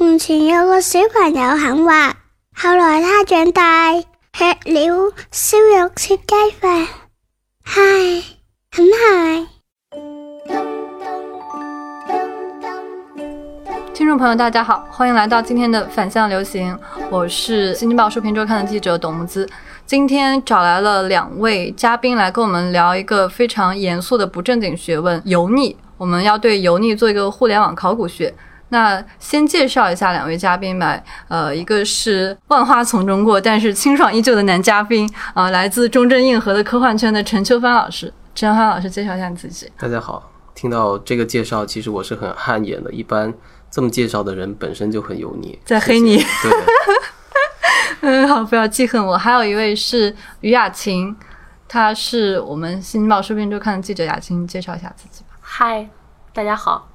从前有個小朋友很滑，後來他長大，吃了燒肉切雞飯，嗨，很嗨。听众朋友，大家好，欢迎来到今天的反向流行，我是《新京报书评周刊》的记者董木姿。今天找来了两位嘉宾来跟我们聊一个非常严肃的不正经学问——油腻。我们要对油腻做一个互联网考古学。那先介绍一下两位嘉宾吧。呃，一个是万花丛中过，但是清爽依旧的男嘉宾啊、来自中正硬核的科幻圈的陈秋帆老师。陈秋帆老师，介绍一下你自己。大家好，听到这个介绍，其实我是很汗颜的。一般这么介绍的人本身就很油腻，在黑你。对，嗯，好，不要记恨我。还有一位是于雅琴，她是我们《新京报书评周刊》的记者。雅琴，介绍一下自己吧。嗨，大家好。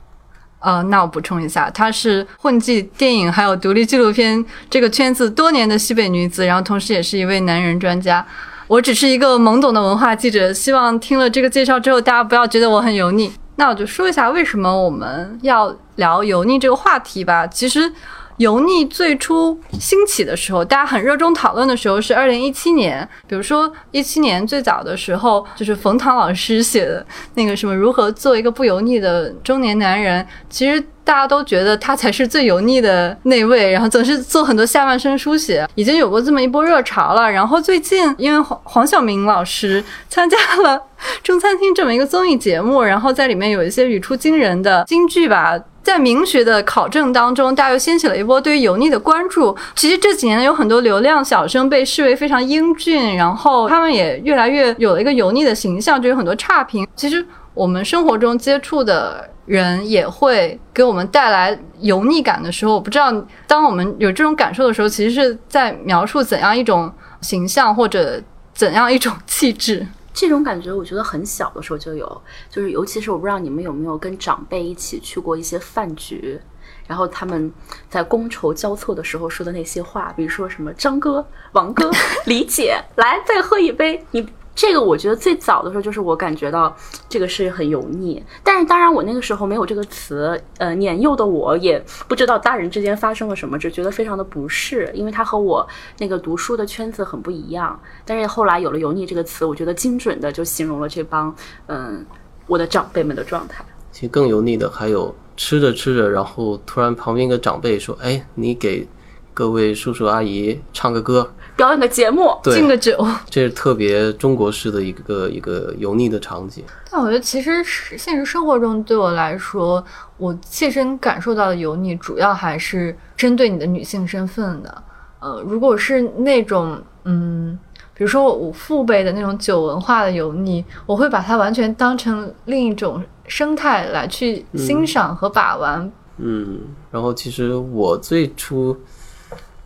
呃，那我补充一下，她是混迹电影还有独立纪录片这个圈子多年的西北女子，然后同时也是一位男人专家。我只是一个懵懂的文化记者，希望听了这个介绍之后，大家不要觉得我很油腻。那我就说一下为什么我们要聊油腻这个话题吧。其实。油腻最初兴起的时候，大家很热衷讨论的时候是二零一七年。比如说一七年最早的时候，就是冯唐老师写的那个什么如何做一个不油腻的中年男人。其实大家都觉得他才是最油腻的那位，然后总是做很多下半身书写，已经有过这么一波热潮了。然后最近因为黄黄晓明老师参加了《中餐厅》这么一个综艺节目，然后在里面有一些语出惊人的金句吧。在名学的考证当中，大家又掀起了一波对于油腻的关注。其实这几年有很多流量小生被视为非常英俊，然后他们也越来越有了一个油腻的形象，就有很多差评。其实我们生活中接触的人也会给我们带来油腻感的时候，我不知道当我们有这种感受的时候，其实是在描述怎样一种形象或者怎样一种气质。这种感觉我觉得很小的时候就有，就是尤其是我不知道你们有没有跟长辈一起去过一些饭局，然后他们在觥筹交错的时候说的那些话，比如说什么张哥、王哥、李姐，来再喝一杯，你。这个我觉得最早的时候就是我感觉到这个是很油腻，但是当然我那个时候没有这个词，呃，年幼的我也不知道大人之间发生了什么，只觉得非常的不适，因为他和我那个读书的圈子很不一样。但是后来有了油腻这个词，我觉得精准的就形容了这帮嗯我的长辈们的状态。其实更油腻的还有吃着吃着，然后突然旁边一个长辈说：“哎，你给各位叔叔阿姨唱个歌。”表演个节目，敬个酒，这是特别中国式的一个一个油腻的场景。但我觉得，其实是现实生活中对我来说，我切身感受到的油腻，主要还是针对你的女性身份的。呃，如果是那种，嗯，比如说我父辈的那种酒文化的油腻，我会把它完全当成另一种生态来去欣赏和把玩。嗯，然后其实我最初。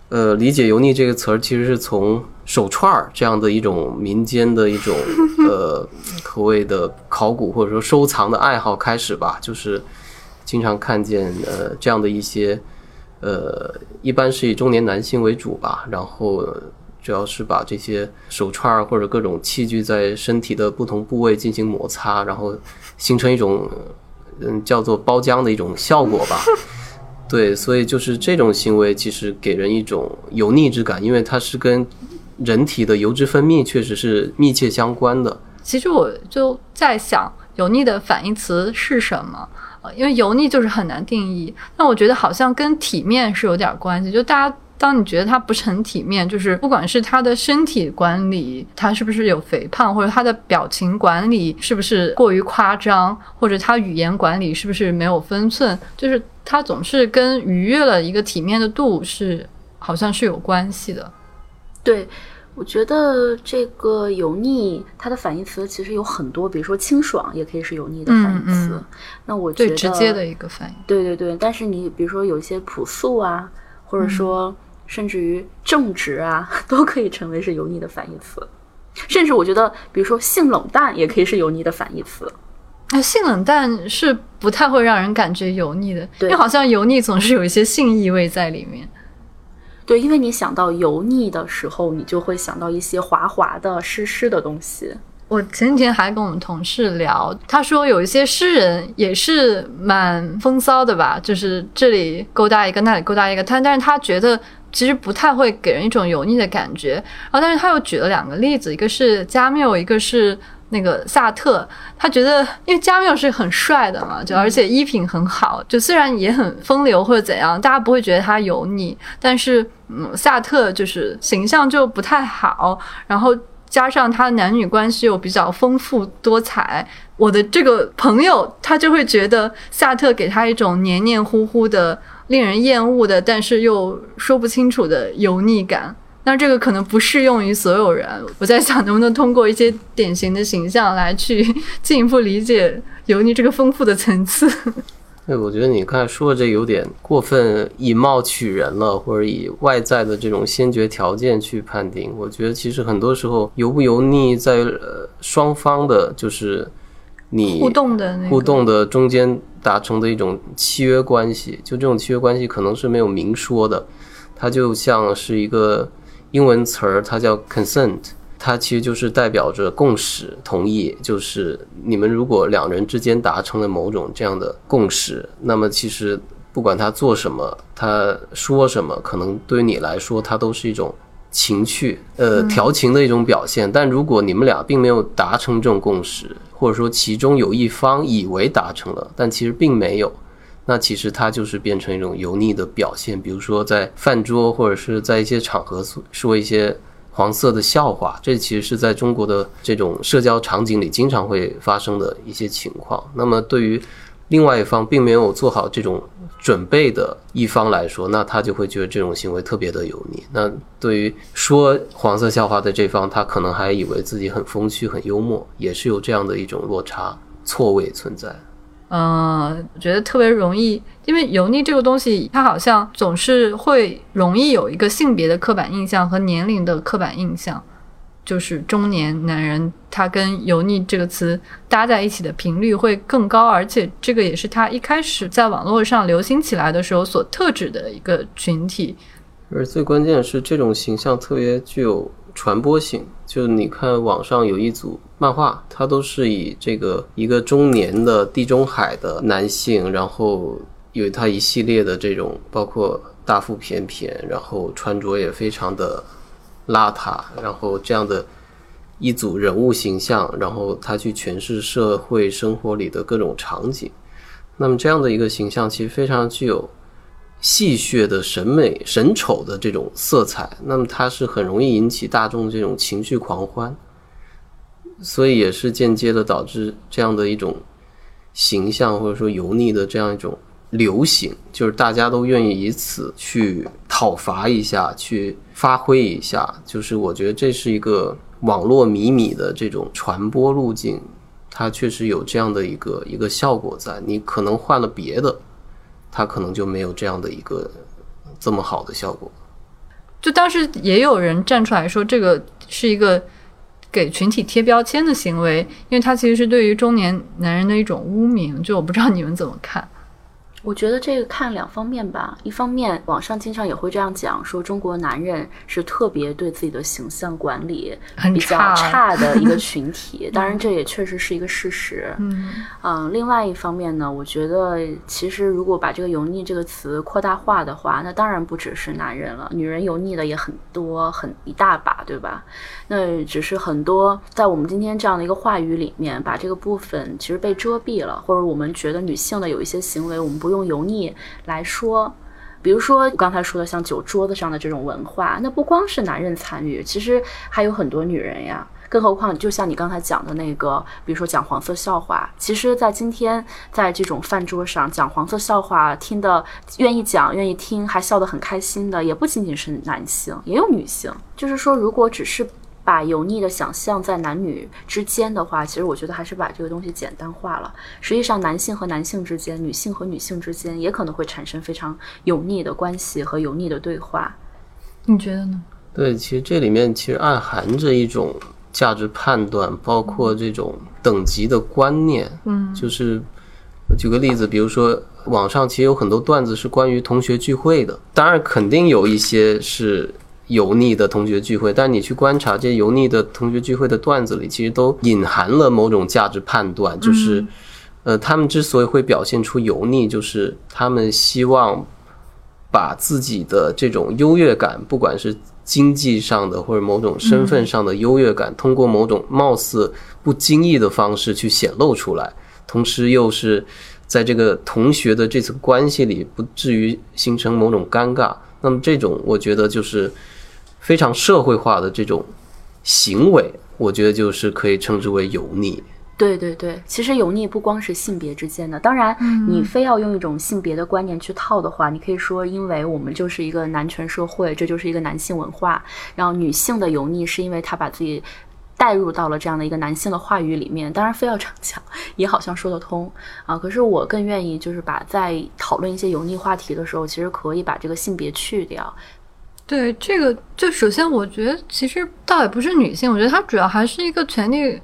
呃，理解“油腻”这个词儿，其实是从手串儿这样的一种民间的一种呃口味的考古或者说收藏的爱好开始吧。就是经常看见呃这样的一些呃，一般是以中年男性为主吧，然后主要是把这些手串儿或者各种器具在身体的不同部位进行摩擦，然后形成一种嗯叫做包浆的一种效果吧。对，所以就是这种行为，其实给人一种油腻之感，因为它是跟人体的油脂分泌确实是密切相关的。其实我就在想，油腻的反义词是什么？呃，因为油腻就是很难定义。那我觉得好像跟体面是有点关系，就大家。当你觉得他不是很体面，就是不管是他的身体管理，他是不是有肥胖，或者他的表情管理是不是过于夸张，或者他语言管理是不是没有分寸，就是他总是跟逾越了一个体面的度是好像是有关系的。对，我觉得这个油腻它的反义词其实有很多，比如说清爽也可以是油腻的反义词。那我觉得最直接的一个反义。对对对，但是你比如说有一些朴素啊，或者说。甚至于正直啊，都可以成为是油腻的反义词。甚至我觉得，比如说性冷淡也可以是油腻的反义词。那性冷淡是不太会让人感觉油腻的，因为好像油腻总是有一些性意味在里面。对，因为你想到油腻的时候，你就会想到一些滑滑的、湿湿的东西。我前几天还跟我们同事聊，他说有一些诗人也是蛮风骚的吧，就是这里勾搭一个，那里勾搭一个，他但是他觉得其实不太会给人一种油腻的感觉。然后，但是他又举了两个例子，一个是加缪，一个是那个萨特。他觉得，因为加缪是很帅的嘛，就而且衣品很好，就虽然也很风流或者怎样，大家不会觉得他油腻，但是嗯，萨特就是形象就不太好，然后。加上他的男女关系又比较丰富多彩，我的这个朋友他就会觉得萨特给他一种黏黏糊糊的、令人厌恶的，但是又说不清楚的油腻感。那这个可能不适用于所有人。我在想，能不能通过一些典型的形象来去 进一步理解油腻这个丰富的层次。对，我觉得你刚才说的这有点过分以貌取人了，或者以外在的这种先决条件去判定。我觉得其实很多时候油不油腻，在呃双方的，就是你互动的那互动的中间达成的一种契约关系。就这种契约关系可能是没有明说的，它就像是一个英文词儿，它叫 consent。它其实就是代表着共识、同意，就是你们如果两人之间达成了某种这样的共识，那么其实不管他做什么，他说什么，可能对于你来说，它都是一种情趣，呃，调情的一种表现。但如果你们俩并没有达成这种共识，或者说其中有一方以为达成了，但其实并没有，那其实它就是变成一种油腻的表现。比如说在饭桌或者是在一些场合说一些。黄色的笑话，这其实是在中国的这种社交场景里经常会发生的一些情况。那么，对于另外一方并没有做好这种准备的一方来说，那他就会觉得这种行为特别的油腻。那对于说黄色笑话的这方，他可能还以为自己很风趣、很幽默，也是有这样的一种落差、错位存在。嗯，我觉得特别容易，因为油腻这个东西，它好像总是会容易有一个性别的刻板印象和年龄的刻板印象，就是中年男人他跟油腻这个词搭在一起的频率会更高，而且这个也是他一开始在网络上流行起来的时候所特指的一个群体。而最关键的是，这种形象特别具有传播性。就你看网上有一组漫画，它都是以这个一个中年的地中海的男性，然后有他一系列的这种，包括大腹便便，然后穿着也非常的邋遢，然后这样的一组人物形象，然后他去诠释社会生活里的各种场景。那么这样的一个形象，其实非常具有。戏谑的审美、审丑的这种色彩，那么它是很容易引起大众这种情绪狂欢，所以也是间接的导致这样的一种形象或者说油腻的这样一种流行，就是大家都愿意以此去讨伐一下，去发挥一下。就是我觉得这是一个网络迷你的这种传播路径，它确实有这样的一个一个效果在。你可能换了别的。他可能就没有这样的一个这么好的效果。就当时也有人站出来说，这个是一个给群体贴标签的行为，因为它其实是对于中年男人的一种污名。就我不知道你们怎么看。我觉得这个看两方面吧，一方面网上经常也会这样讲，说中国男人是特别对自己的形象管理比较差的一个 群体，当然这也确实是一个事实。嗯，嗯，另外一方面呢，我觉得其实如果把这个油腻这个词扩大化的话，那当然不只是男人了，女人油腻的也很多，很一大把，对吧？那只是很多在我们今天这样的一个话语里面，把这个部分其实被遮蔽了，或者我们觉得女性的有一些行为，我们不。用油腻来说，比如说刚才说的像酒桌子上的这种文化，那不光是男人参与，其实还有很多女人呀。更何况，就像你刚才讲的那个，比如说讲黄色笑话，其实，在今天在这种饭桌上讲黄色笑话，听的愿意讲、愿意听，还笑得很开心的，也不仅仅是男性，也有女性。就是说，如果只是。把油腻的想象在男女之间的话，其实我觉得还是把这个东西简单化了。实际上，男性和男性之间，女性和女性之间，也可能会产生非常油腻的关系和油腻的对话。你觉得呢？对，其实这里面其实暗含着一种价值判断，包括这种等级的观念。嗯，就是举个例子，比如说网上其实有很多段子是关于同学聚会的，当然肯定有一些是。油腻的同学聚会，但你去观察这些油腻的同学聚会的段子里，其实都隐含了某种价值判断，就是，呃，他们之所以会表现出油腻，就是他们希望把自己的这种优越感，不管是经济上的或者某种身份上的优越感，通过某种貌似不经意的方式去显露出来，同时又是在这个同学的这层关系里不至于形成某种尴尬。那么这种我觉得就是非常社会化的这种行为，我觉得就是可以称之为油腻。对对对，其实油腻不光是性别之间的，当然，你非要用一种性别的观念去套的话，你可以说，因为我们就是一个男权社会，这就是一个男性文化，然后女性的油腻是因为她把自己带入到了这样的一个男性的话语里面。当然，非要这样讲，也好像说得通啊。可是我更愿意就是把在讨论一些油腻话题的时候，其实可以把这个性别去掉。对这个，就首先我觉得其实倒也不是女性，我觉得它主要还是一个权利，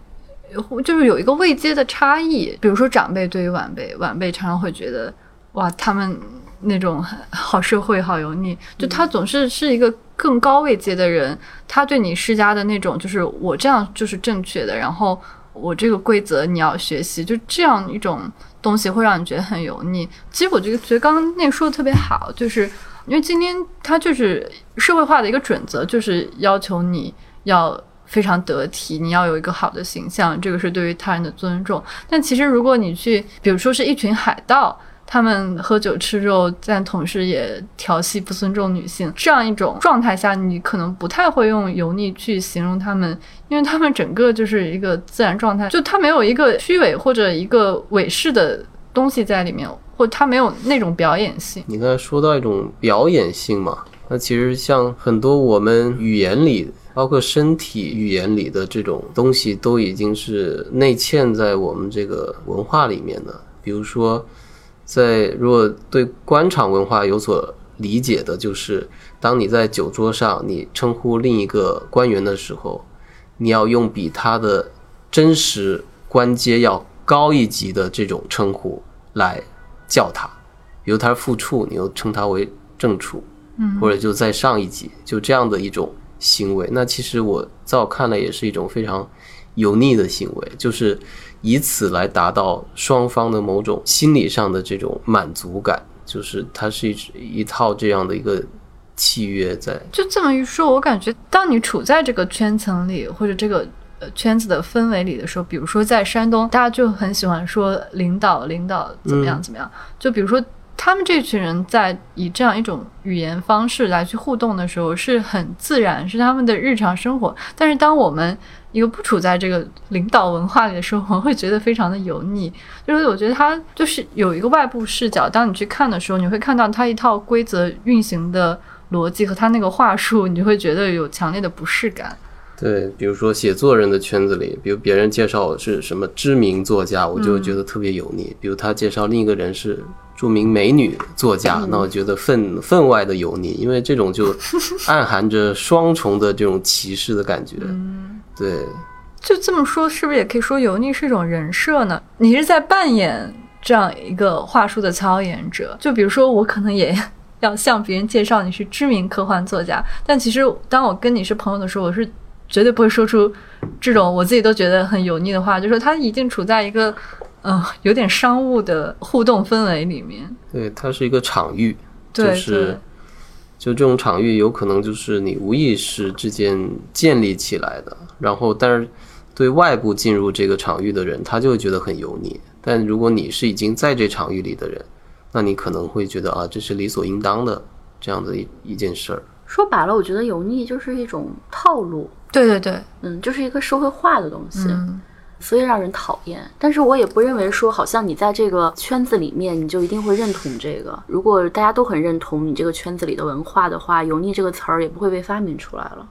就是有一个位阶的差异。比如说长辈对于晚辈，晚辈常常会觉得哇，他们那种好社会、好油腻，就他总是是一个更高位阶的人，他对你施加的那种就是我这样就是正确的，然后我这个规则你要学习，就这样一种东西会让你觉得很油腻。其实我觉得觉得刚刚那个说的特别好，就是。因为今天它就是社会化的一个准则，就是要求你要非常得体，你要有一个好的形象，这个是对于他人的尊重。但其实如果你去，比如说是一群海盗，他们喝酒吃肉，但同时也调戏不尊重女性，这样一种状态下，你可能不太会用油腻去形容他们，因为他们整个就是一个自然状态，就他没有一个虚伪或者一个伪饰的东西在里面。或它没有那种表演性。你刚才说到一种表演性嘛，那其实像很多我们语言里，包括身体语言里的这种东西，都已经是内嵌在我们这个文化里面的。比如说，在如果对官场文化有所理解的，就是当你在酒桌上你称呼另一个官员的时候，你要用比他的真实官阶要高一级的这种称呼来。叫他，比如他是副处，你又称他为正处，嗯，或者就在上一级，就这样的一种行为。那其实我在我看来也是一种非常油腻的行为，就是以此来达到双方的某种心理上的这种满足感，就是它是一一套这样的一个契约在。就这么一说，我感觉当你处在这个圈层里，或者这个。呃，圈子的氛围里的时候，比如说在山东，大家就很喜欢说领导，领导怎么样怎么样。就比如说他们这群人在以这样一种语言方式来去互动的时候，是很自然，是他们的日常生活。但是当我们一个不处在这个领导文化里的时候，我会觉得非常的油腻。就是我觉得他就是有一个外部视角，当你去看的时候，你会看到他一套规则运行的逻辑和他那个话术，你就会觉得有强烈的不适感。对，比如说写作人的圈子里，比如别人介绍我是什么知名作家，我就觉得特别油腻；比如他介绍另一个人是著名美女作家，那我觉得分分外的油腻，因为这种就暗含着双重的这种歧视的感觉。对，就这么说，是不是也可以说油腻是一种人设呢？你是在扮演这样一个话术的操演者，就比如说我可能也 要向别人介绍你是知名科幻作家，但其实当我跟你是朋友的时候，我是。绝对不会说出这种我自己都觉得很油腻的话，就说他已经处在一个嗯有点商务的互动氛围里面。对，它是一个场域，就是就这种场域有可能就是你无意识之间建立起来的，然后但是对外部进入这个场域的人，他就会觉得很油腻。但如果你是已经在这场域里的人，那你可能会觉得啊，这是理所应当的这样的一一件事儿。说白了，我觉得油腻就是一种套路。对对对，嗯，就是一个社会化的东西，所以让人讨厌。但是我也不认为说，好像你在这个圈子里面，你就一定会认同这个。如果大家都很认同你这个圈子里的文化的话，油腻这个词儿也不会被发明出来了。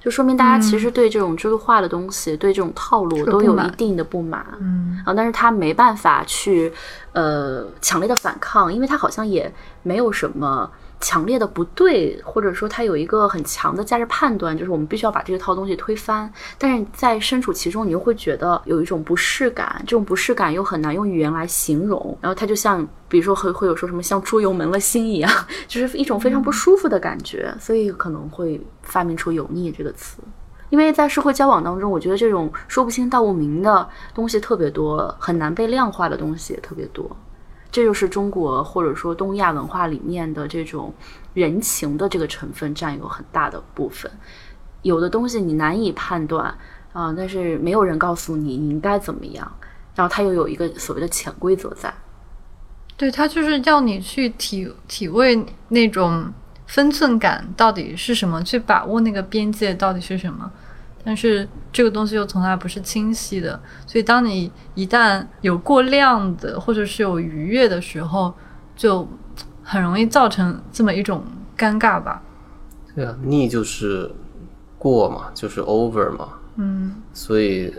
就说明大家其实对这种制度化的东西，对这种套路都有一定的不满。嗯，啊，但是他没办法去呃强烈的反抗，因为他好像也没有什么。强烈的不对，或者说他有一个很强的价值判断，就是我们必须要把这套东西推翻。但是在身处其中，你又会觉得有一种不适感，这种不适感又很难用语言来形容。然后它就像，比如说会会有说什么像猪油蒙了心一样，就是一种非常不舒服的感觉，所以可能会发明出油腻这个词。因为在社会交往当中，我觉得这种说不清道不明的东西特别多，很难被量化的东西也特别多。这就是中国或者说东亚文化里面的这种人情的这个成分占有很大的部分。有的东西你难以判断啊，但是没有人告诉你你应该怎么样，然后它又有一个所谓的潜规则在。对，它就是要你去体体味那种分寸感到底是什么，去把握那个边界到底是什么。但是这个东西又从来不是清晰的，所以当你一旦有过量的或者是有逾越的时候，就很容易造成这么一种尴尬吧。对啊，腻就是过嘛，就是 over 嘛。嗯，所以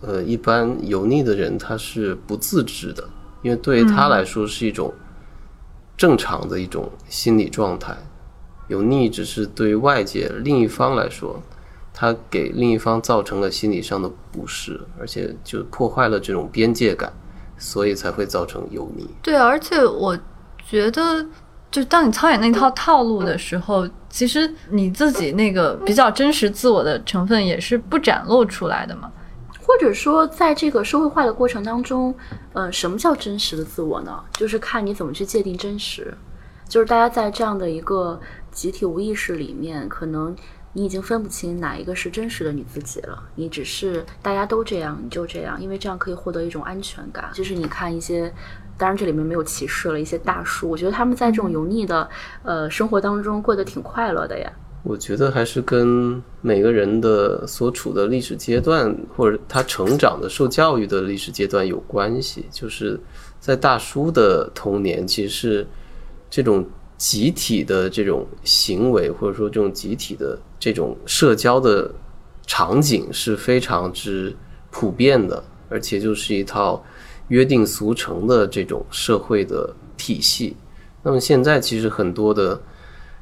呃，一般油腻的人他是不自知的，因为对于他来说是一种正常的一种心理状态。油腻只是对于外界另一方来说。他给另一方造成了心理上的不适，而且就破坏了这种边界感，所以才会造成油腻。对，而且我觉得，就当你操演那套套路的时候，其实你自己那个比较真实自我的成分也是不展露出来的嘛。或者说，在这个社会化的过程当中，呃，什么叫真实的自我呢？就是看你怎么去界定真实。就是大家在这样的一个集体无意识里面，可能。你已经分不清哪一个是真实的你自己了，你只是大家都这样，你就这样，因为这样可以获得一种安全感。就是你看一些，当然这里面没有歧视了，一些大叔，我觉得他们在这种油腻的呃生活当中过得挺快乐的呀。我觉得还是跟每个人的所处的历史阶段，或者他成长的、受教育的历史阶段有关系。就是在大叔的童年，其实是这种。集体的这种行为，或者说这种集体的这种社交的场景是非常之普遍的，而且就是一套约定俗成的这种社会的体系。那么现在其实很多的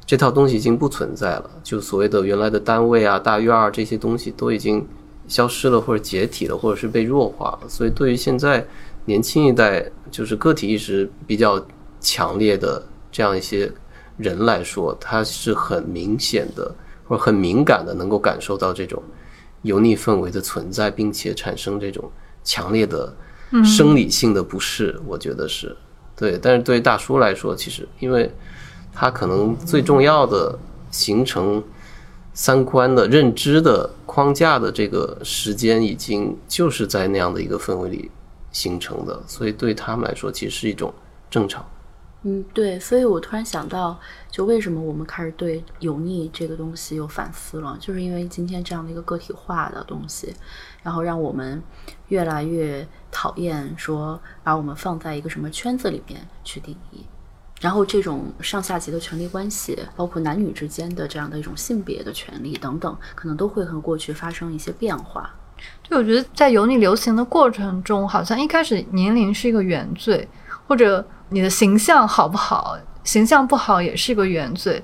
这套东西已经不存在了，就所谓的原来的单位啊、大院儿这些东西都已经消失了，或者解体了，或者是被弱化了。所以对于现在年轻一代，就是个体意识比较强烈的。这样一些人来说，他是很明显的，或者很敏感的，能够感受到这种油腻氛围的存在，并且产生这种强烈的生理性的不适。我觉得是对，但是对大叔来说，其实因为他可能最重要的形成三观的认知的框架的这个时间，已经就是在那样的一个氛围里形成的，所以对他们来说，其实是一种正常。嗯，对，所以我突然想到，就为什么我们开始对油腻这个东西有反思了，就是因为今天这样的一个个体化的东西，然后让我们越来越讨厌说把我们放在一个什么圈子里面去定义，然后这种上下级的权利关系，包括男女之间的这样的一种性别的权利等等，可能都会和过去发生一些变化。对，我觉得在油腻流行的过程中，好像一开始年龄是一个原罪，或者。你的形象好不好？形象不好也是一个原罪。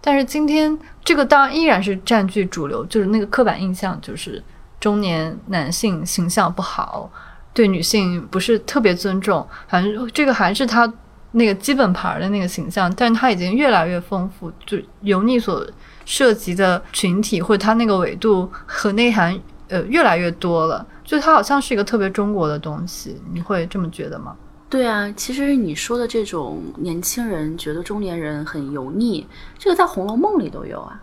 但是今天这个当然依然是占据主流，就是那个刻板印象，就是中年男性形象不好，对女性不是特别尊重。反正这个还是他那个基本盘的那个形象，但是他已经越来越丰富，就油腻所涉及的群体或者他那个纬度和内涵呃越来越多了。就它好像是一个特别中国的东西，你会这么觉得吗？对啊，其实你说的这种年轻人觉得中年人很油腻，这个在《红楼梦》里都有啊。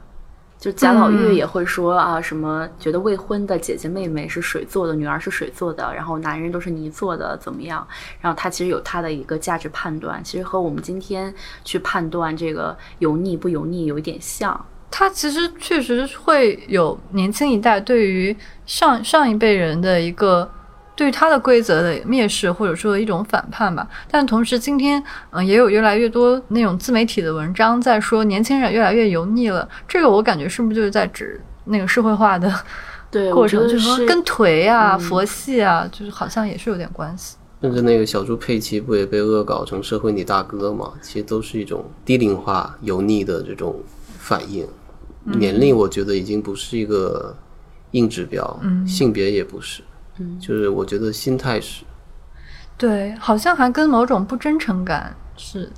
就贾宝玉也会说啊，什么觉得未婚的姐姐妹妹是水做的，女儿是水做的，然后男人都是泥做的，怎么样？然后他其实有他的一个价值判断，其实和我们今天去判断这个油腻不油腻有一点像。他其实确实会有年轻一代对于上上一辈人的一个。对于他的规则的蔑视，或者说一种反叛吧。但同时，今天嗯，也有越来越多那种自媒体的文章在说年轻人越来越油腻了。这个我感觉是不是就是在指那个社会化的 过程？就是说跟颓啊、佛系啊，就是好像也是有点关系。甚至那个小猪佩奇不也被恶搞成社会你大哥嘛？其实都是一种低龄化、油腻的这种反应。年龄我觉得已经不是一个硬指标，性别也不是，就是我觉得心态是，对，好像还跟某种不真诚感是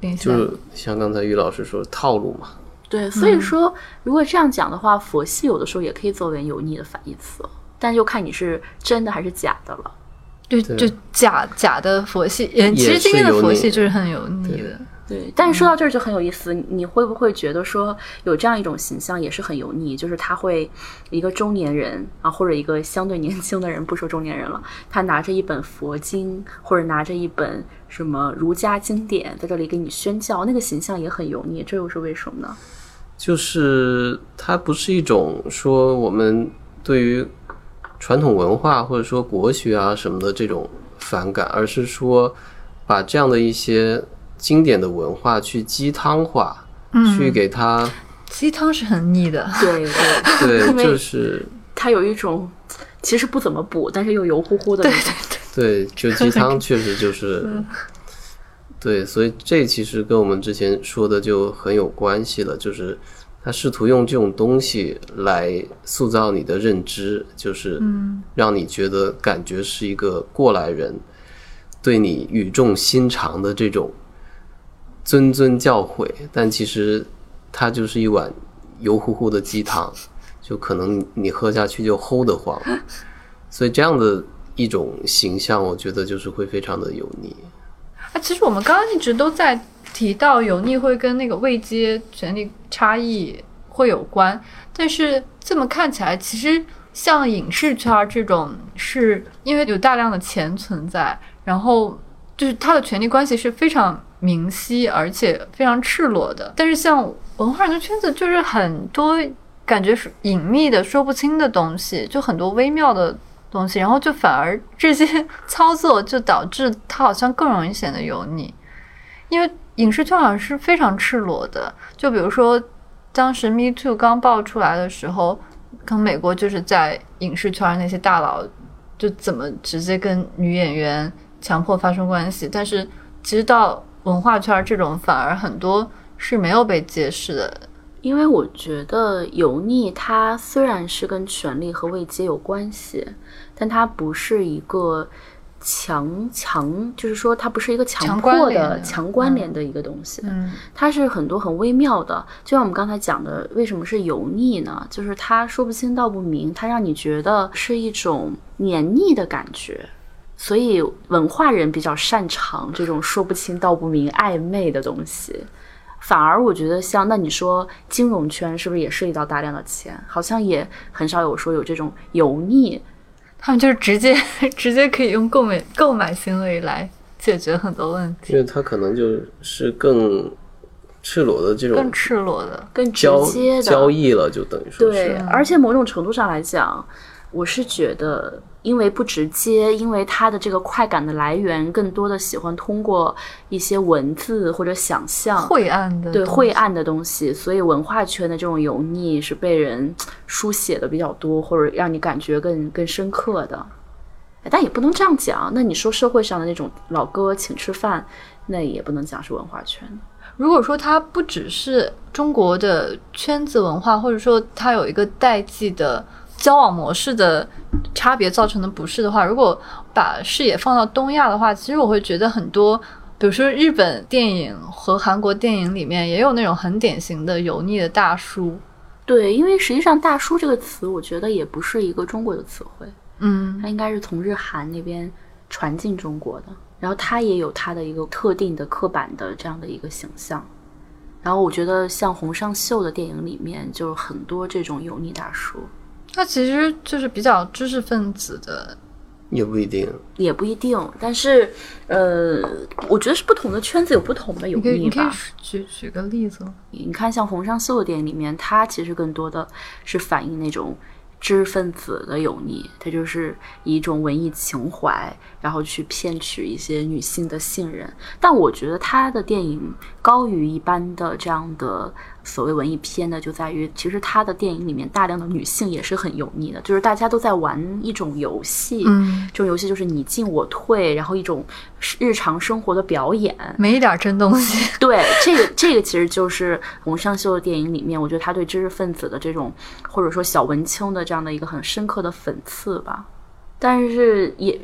联系就是像刚才于老师说套路嘛。对，所以说如果这样讲的话，佛系有的时候也可以作为油腻的反义词，但就看你是真的还是假的了。对，就假假的佛系，呃，其实今天的佛系就是很油腻的。对，但是说到这儿就很有意思，你会不会觉得说有这样一种形象也是很油腻，就是他会一个中年人啊，或者一个相对年轻的人，不说中年人了，他拿着一本佛经或者拿着一本什么儒家经典在这里给你宣教，那个形象也很油腻，这又是为什么呢？就是它不是一种说我们对于传统文化或者说国学啊什么的这种反感，而是说把这样的一些经典的文化去鸡汤化，去给它鸡汤是很腻的，对对，因对，就是。它有一种其实不怎么补，但是又油乎乎的那种。对，就鸡汤确实就 是，对，所以这其实跟我们之前说的就很有关系了，就是他试图用这种东西来塑造你的认知，就是让你觉得感觉是一个过来人，对你语重心长的这种谆谆教诲，但其实它就是一碗油乎乎的鸡汤，就可能你喝下去就齁得慌，所以这样的一种形象，我觉得就是会非常的油腻。啊，其实我们刚刚一直都在提到油腻会跟那个位阶权力差异会有关，但是这么看起来，其实像影视圈儿这种，是因为有大量的钱存在，然后就是它的权力关系是非常明晰，而且非常赤裸的。但是像文化人的圈子，就是很多感觉是隐秘的、说不清的东西，就很多微妙的东西，然后就反而这些 操作就导致它好像更容易显得油腻，因为影视圈好像是非常赤裸的。就比如说，当时 Me Too 刚爆出来的时候，可能美国就是在影视圈那些大佬就怎么直接跟女演员强迫发生关系，但是其实到文化圈这种反而很多是没有被揭示的。因为我觉得油腻，它虽然是跟权力和位阶有关系，但它不是一个强强，就是说它不是一个强强迫的的强关联的一个东西。嗯它是很多很微妙的，就像我们刚才讲的，为什么是油腻呢？就是它说不清道不明，它让你觉得是一种黏腻的感觉。所以文化人比较擅长这种说不清道不明、暧昧的东西。反而我觉得像那你说金融圈是不是也涉及到大量的钱？好像也很少有说有这种油腻。他们就是直接 直接可以用购买购买行为来解决很多问题，因为他可能就是更赤裸的这种更赤裸的。更直接的交易了，就等于说对是，而且某种程度上来讲，我是觉得，因为不直接，因为它的这个快感的来源更多的喜欢通过一些文字或者想象。晦暗的对晦暗的东西，所以文化圈的这种油腻是被人书写的比较多，或者让你感觉更更深刻的。哎但也不能这样讲。那你说社会上的那种老哥请吃饭，那也不能讲是文化圈。如果说它不只是中国的圈子文化，或者说它有一个代际的交往模式的差别造成的不适的话，如果把视野放到东亚的话，其实我会觉得很多，比如说日本电影和韩国电影里面也有那种很典型的油腻的大叔。对，因为实际上“大叔”这个词，我觉得也不是一个中国的词汇。嗯，它应该是从日韩那边传进中国的，然后它也有它的一个特定的刻板的这样的一个形象。然后我觉得像洪尚秀的电影里面，就是很多这种油腻大叔，他其实就是比较知识分子的。也不一定。也不一定。但是，呃，我觉得是不同的圈子有不同的油你可以，腻你可以吧。举举个例子吗？你看，像红尚秀的电影里面，它其实更多的是反映那种知识分子的油腻，它就是以一种文艺情怀，然后去骗取一些女性的信任。但我觉得他的电影高于一般的这样的所谓文艺片呢，就在于其实他的电影里面大量的女性也是很油腻的，就是大家都在玩一种游戏，嗯，这种游戏就是你进我退，然后一种日常生活的表演。没一点真东西。对，这个这个其实就是洪尚秀的电影里面，我觉得他对知识分子的这种或者说小文青的这样的一个很深刻的讽刺吧。但是也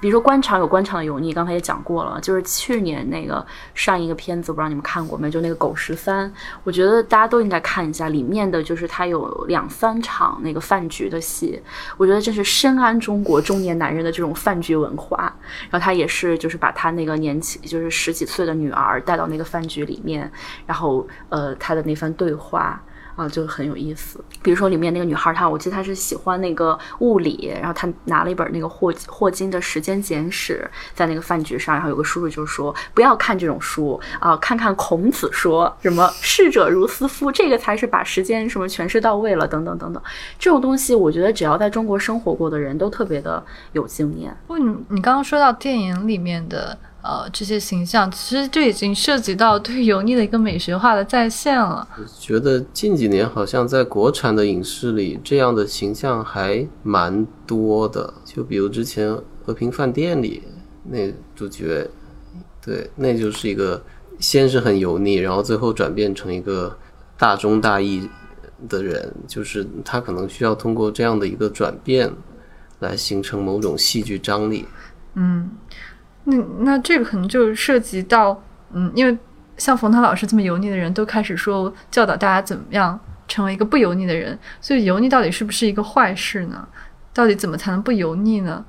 比如说官场有官场的油腻，刚才也讲过了，就是去年那个上一个片子，我不知道你们看过没？就那个《狗十三》，我觉得大家都应该看一下，里面的就是他有两三场那个饭局的戏，我觉得这是深谙中国中年男人的这种饭局文化。然后他也是就是把他那个年轻就是十几岁的女儿带到那个饭局里面，然后呃他的那番对话。啊，就很有意思。比如说里面那个女孩，她我记得她是喜欢那个物理，然后她拿了一本那个霍霍金的《时间简史》在那个饭局上，然后有个叔叔就说不要看这种书啊，看看孔子说什么“逝者如斯夫”，这个才是把时间什么诠释到位了，等等等等。这种东西，我觉得只要在中国生活过的人都特别的有经验。不，你你刚刚说到电影里面的呃这些形象，其实就已经涉及到对油腻的一个美学化的再现了。我觉得近几年好像在国产的影视里，这样的形象还蛮多的。就比如之前《和平饭店》里那主角，对，那就是一个先是很油腻，然后最后转变成一个大忠大义的人，就是他可能需要通过这样的一个转变，来形成某种戏剧张力。嗯，那那这个可能就涉及到，嗯，因为像冯唐老师这么油腻的人都开始说教导大家怎么样成为一个不油腻的人，所以油腻到底是不是一个坏事呢？到底怎么才能不油腻呢？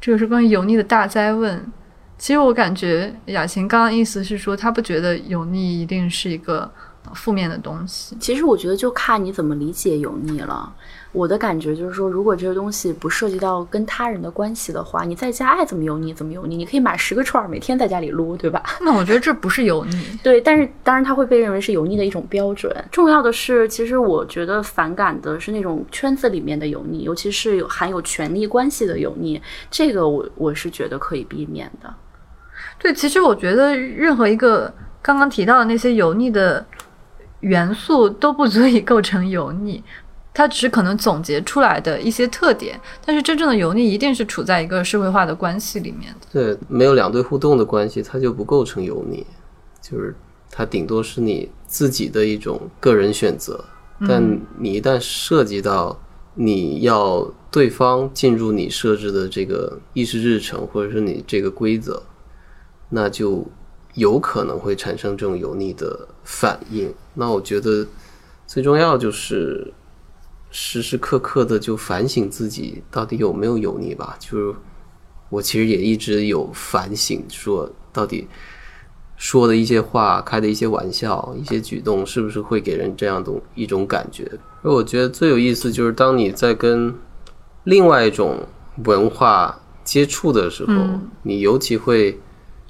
这个是关于油腻的大灾问。其实我感觉雅琴刚刚意思是说，她不觉得油腻一定是一个负面的东西。其实我觉得就看你怎么理解油腻了。我的感觉就是说，如果这个东西不涉及到跟他人的关系的话，你在家爱怎么油腻怎么油腻，你可以买十个串儿，每天在家里撸，对吧？那我觉得这不是油腻。对，但是当然它会被认为是油腻的一种标准。重要的是，其实我觉得反感的是那种圈子里面的油腻，尤其是有含有权力关系的油腻，这个我我是觉得可以避免的。对，其实我觉得任何一个刚刚提到的那些油腻的元素都不足以构成油腻，它只是可能总结出来的一些特点。但是真正的油腻一定是处在一个社会化的关系里面的。对，没有两对互动的关系，它就不构成油腻，就是它顶多是你自己的一种个人选择。但你一旦涉及到你要对方进入你设置的这个议事日程，或者是你这个规则，那就有可能会产生这种油腻的反应。那我觉得最重要就是时时刻刻的就反省自己到底有没有油腻吧。就是我其实也一直有反省，说到底说的一些话、开的一些玩笑、一些举动，是不是会给人这样的一种感觉？而我觉得最有意思就是当你在跟另外一种文化接触的时候，嗯你尤其会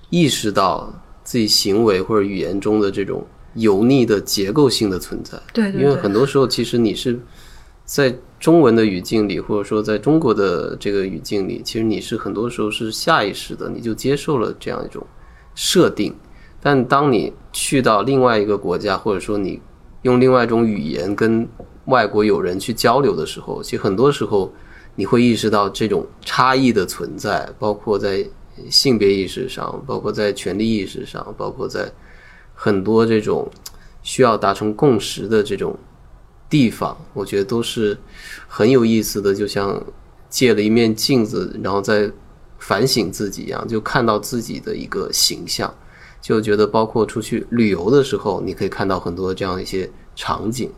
意识到自己行为或者语言中的这种油腻的结构性的存在。对对对因为很多时候其实你是在中文的语境里，或者说在中国的这个语境里，其实你是很多时候是下意识的，你就接受了这样一种设定。但当你去到另外一个国家，或者说你用另外一种语言跟外国友人去交流的时候，其实很多时候你会意识到这种差异的存在，包括在性别意识上，包括在权利意识上，包括在很多这种需要达成共识的这种地方，我觉得都是很有意思的，就像借了一面镜子，然后再反省自己一样，就看到自己的一个形象。就觉得包括出去旅游的时候，你可以看到很多这样一些场景，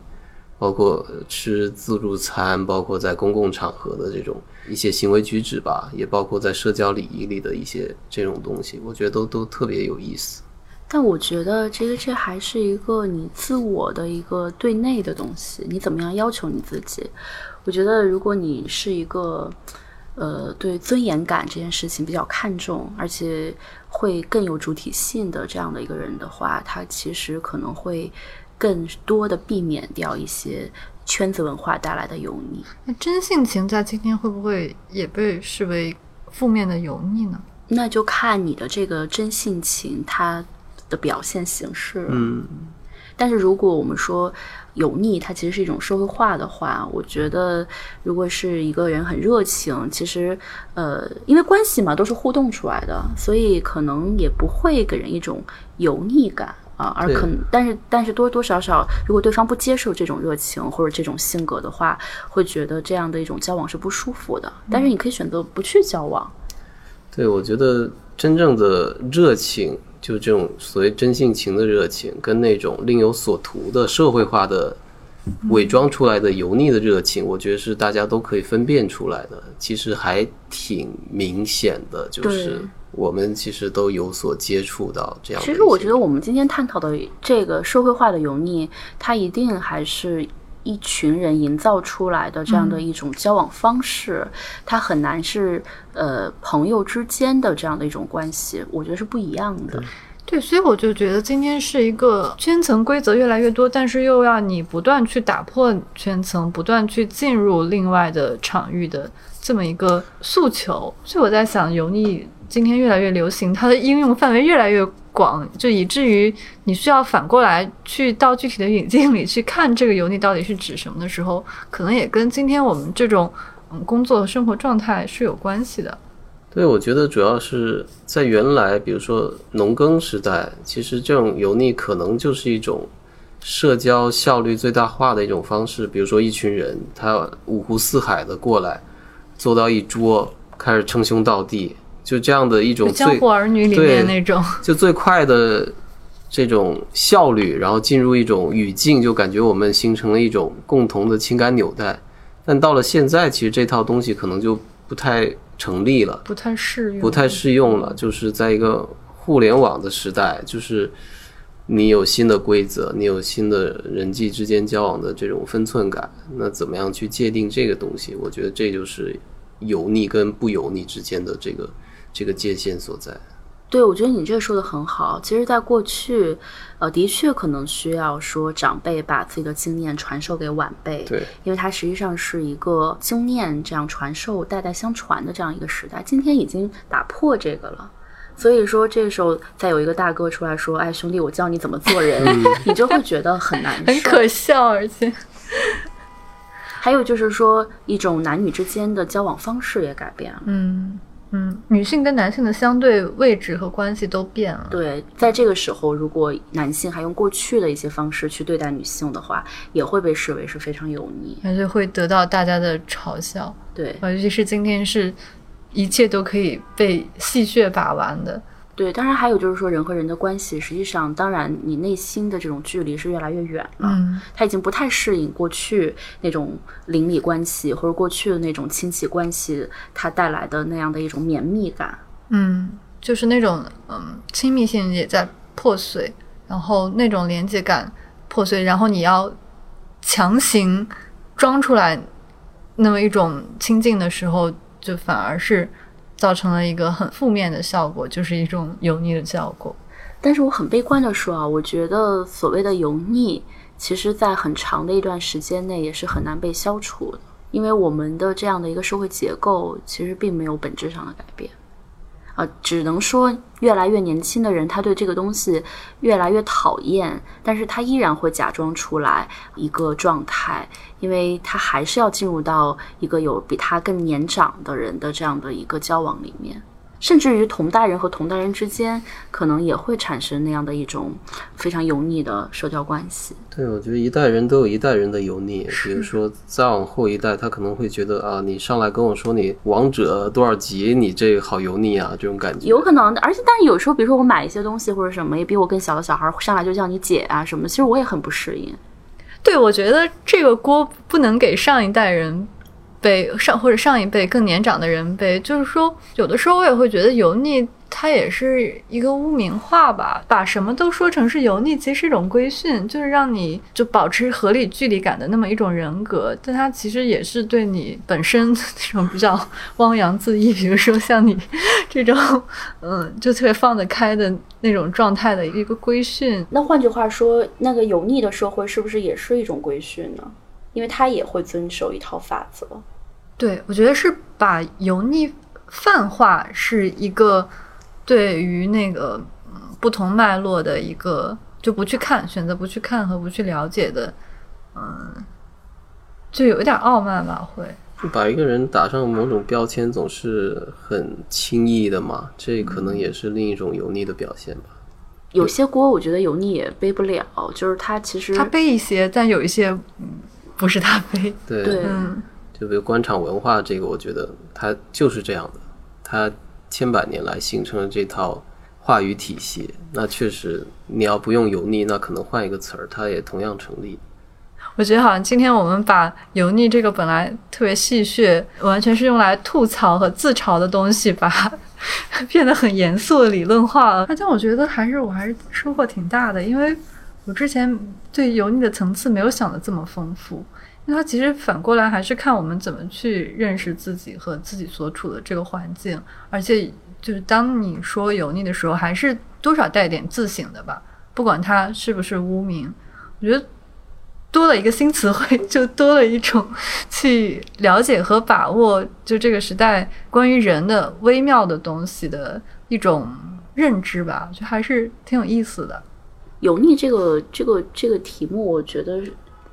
包括吃自助餐，包括在公共场合的这种一些行为举止吧，也包括在社交礼仪里的一些这种东西，我觉得都都特别有意思。但我觉得这个这还是一个你自我的一个对内的东西，你怎么样要求你自己？我觉得如果你是一个呃对尊严感这件事情比较看重，而且会更有主体性的这样的一个人的话，他其实可能会更多的避免掉一些圈子文化带来的油腻。那真性情在今天会不会也被视为负面的油腻呢？那就看你的这个真性情它的表现形式了。嗯，但是如果我们说油腻，它其实是一种社会化的话，我觉得如果是一个人很热情，其实呃，因为关系嘛都是互动出来的，所以可能也不会给人一种油腻感。啊，而可能，但是但是多多少少，如果对方不接受这种热情或者这种性格的话，会觉得这样的一种交往是不舒服的。但是你可以选择不去交往。对，我觉得真正的热情，就这种所谓真性情的热情，跟那种另有所图的社会化的伪装出来的油腻的热情，我觉得是大家都可以分辨出来的。其实还挺明显的，就是我们其实都有所接触到这样。其实我觉得我们今天探讨的这个社会化的油腻，它一定还是一群人营造出来的这样的一种交往方式，它很难是呃朋友之间的这样的一种关系，我觉得是不一样的。对，所以我就觉得今天是一个圈层规则越来越多，但是又要你不断去打破圈层，不断去进入另外的场域的这么一个诉求。所以我在想，油腻今天越来越流行，它的应用范围越来越广，就以至于你需要反过来去到具体的语境里去看这个油腻到底是指什么的时候，可能也跟今天我们这种嗯工作生活状态是有关系的。对，我觉得主要是在原来，比如说农耕时代，其实这种油腻可能就是一种社交效率最大化的一种方式。比如说一群人，他五湖四海的过来，坐到一桌，开始称兄道弟，就这样的一种就江湖儿女里面那种，就最快的这种效率，然后进入一种语境，就感觉我们形成了一种共同的情感纽带。但到了现在，其实这套东西可能就不太成立了。不太适用，不太适用了，就是在一个互联网的时代，就是你有新的规则，你有新的人际之间交往的这种分寸感，那怎么样去界定这个东西？我觉得这就是油腻跟不油腻之间的这个这个界限所在。对，我觉得你这个说的很好。其实，在过去，呃，的确可能需要说长辈把自己的经验传授给晚辈，对，因为它实际上是一个经验这样传授、代代相传的这样一个时代。今天已经打破这个了。所以说，这个时候再有一个大哥出来说：“哎，兄弟，我教你怎么做人。”你就会觉得很难 受。很可笑，而且还有就是说，一种男女之间的交往方式也改变了。嗯嗯，女性跟男性的相对位置和关系都变了。对，在这个时候，如果男性还用过去的一些方式去对待女性的话，也会被视为是非常油腻。而且会得到大家的嘲笑，对尤其是今天是一切都可以被戏谑把玩的。对，当然还有就是说，人和人的关系，实际上，当然你内心的这种距离是越来越远了。嗯，他已经不太适应过去那种邻里关系，或者过去的那种亲戚关系，它带来的那样的一种绵密感。嗯，就是那种嗯亲密性也在破碎，然后那种连接感破碎，然后你要强行装出来那么一种亲近的时候，就反而是造成了一个很负面的效果，就是一种油腻的效果。但是我很悲观的说啊，我觉得所谓的油腻，其实在很长的一段时间内也是很难被消除的，因为我们的这样的一个社会结构其实并没有本质上的改变。呃，只能说越来越年轻的人，他对这个东西越来越讨厌，但是他依然会假装出来一个状态，因为他还是要进入到一个有比他更年长的人的这样的一个交往里面。甚至于同代人和同代人之间，可能也会产生那样的一种非常油腻的社交关系。对，我觉得一代人都有一代人的油腻。比如说，再往后一代，他可能会觉得啊，你上来跟我说你王者多少级，你这好油腻啊，这种感觉。有可能，而且但是有时候，比如说我买一些东西或者什么，也比我更小的小孩上来就叫你姐啊什么，其实我也很不适应。对，我觉得这个锅不能给上一代人被，上或者上一辈更年长的人背。就是说，有的时候我也会觉得油腻，它也是一个污名化吧，把什么都说成是油腻，其实是一种规训，就是让你就保持合理距离感的那么一种人格。但它其实也是对你本身这种比较汪洋恣意，比如说像你这种，嗯，就特别放得开的那种状态的一个规训。那换句话说，那个油腻的社会是不是也是一种规训呢？因为他也会遵守一套法则。对，我觉得是把油腻泛化是一个对于那个嗯不同脉络的一个就不去看，选择不去看和不去了解的，嗯，就有一点傲慢吧，会。把一个人打上某种标签总是很轻易的嘛，这可能也是另一种油腻的表现吧。有些锅我觉得油腻也背不了，就是他其实他背一些，但有一些嗯不是他非。对，就比如官场文化这个，我觉得它就是这样的，它千百年来形成了这套话语体系。那确实，你要不用油腻，那可能换一个词儿，它也同样成立。我觉得好像今天我们把油腻这个本来特别戏谑，完全是用来吐槽和自嘲的东西，把它 变得很严肃的理论化了。但我觉得还是我还是收获挺大的，因为我之前对油腻的层次没有想的这么丰富。因为它其实反过来还是看我们怎么去认识自己和自己所处的这个环境，而且就是当你说油腻的时候，还是多少带点自省的吧，不管它是不是污名，我觉得。多了一个新词汇，就多了一种去了解和把握，就这个时代关于人的微妙的东西的一种认知吧，就还是挺有意思的。油腻这个这个这个题目，我觉得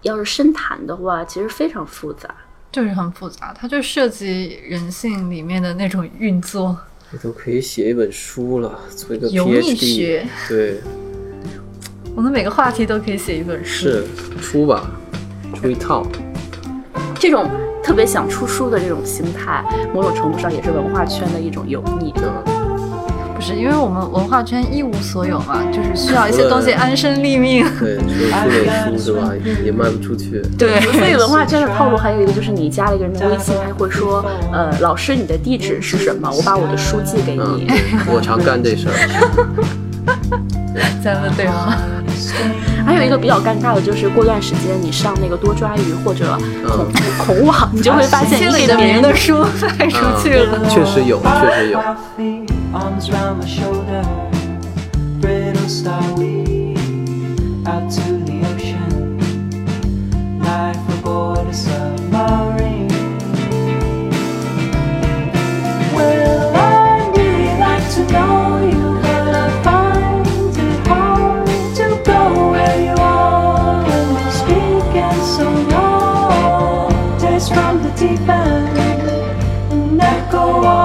要是深谈的话，其实非常复杂。就是很复杂，它就涉及人性里面的那种运作。你都可以写一本书了，做一个油腻。学对，我们每个话题都可以写一本书。是出吧，出一套。这种特别想出书的这种心态，某种程度上也是文化圈的一种油腻。嗯，不是因为我们文化圈一无所有嘛，就是需要一些东西安身立命。对，除了出本书是吧，也卖不出去。对，所以文化圈的套路还有一个就是，你加了一个人的微信，他会说，呃，老师你的地址是什么？我把我的书寄给嗯你。，我常干这事儿。咱们对话。还有一个比较尴尬的就是，过段时间你上那个多抓鱼或者孔孔网，你就会发现你的别人的书卖出去了。确实有，确实有。Arms round my shoulder, brittle starweed out to the ocean, life aboard a submarine. Well, I really like to know you, but I find it hard to go where you are you speak and so long. Taste from the deep end an echo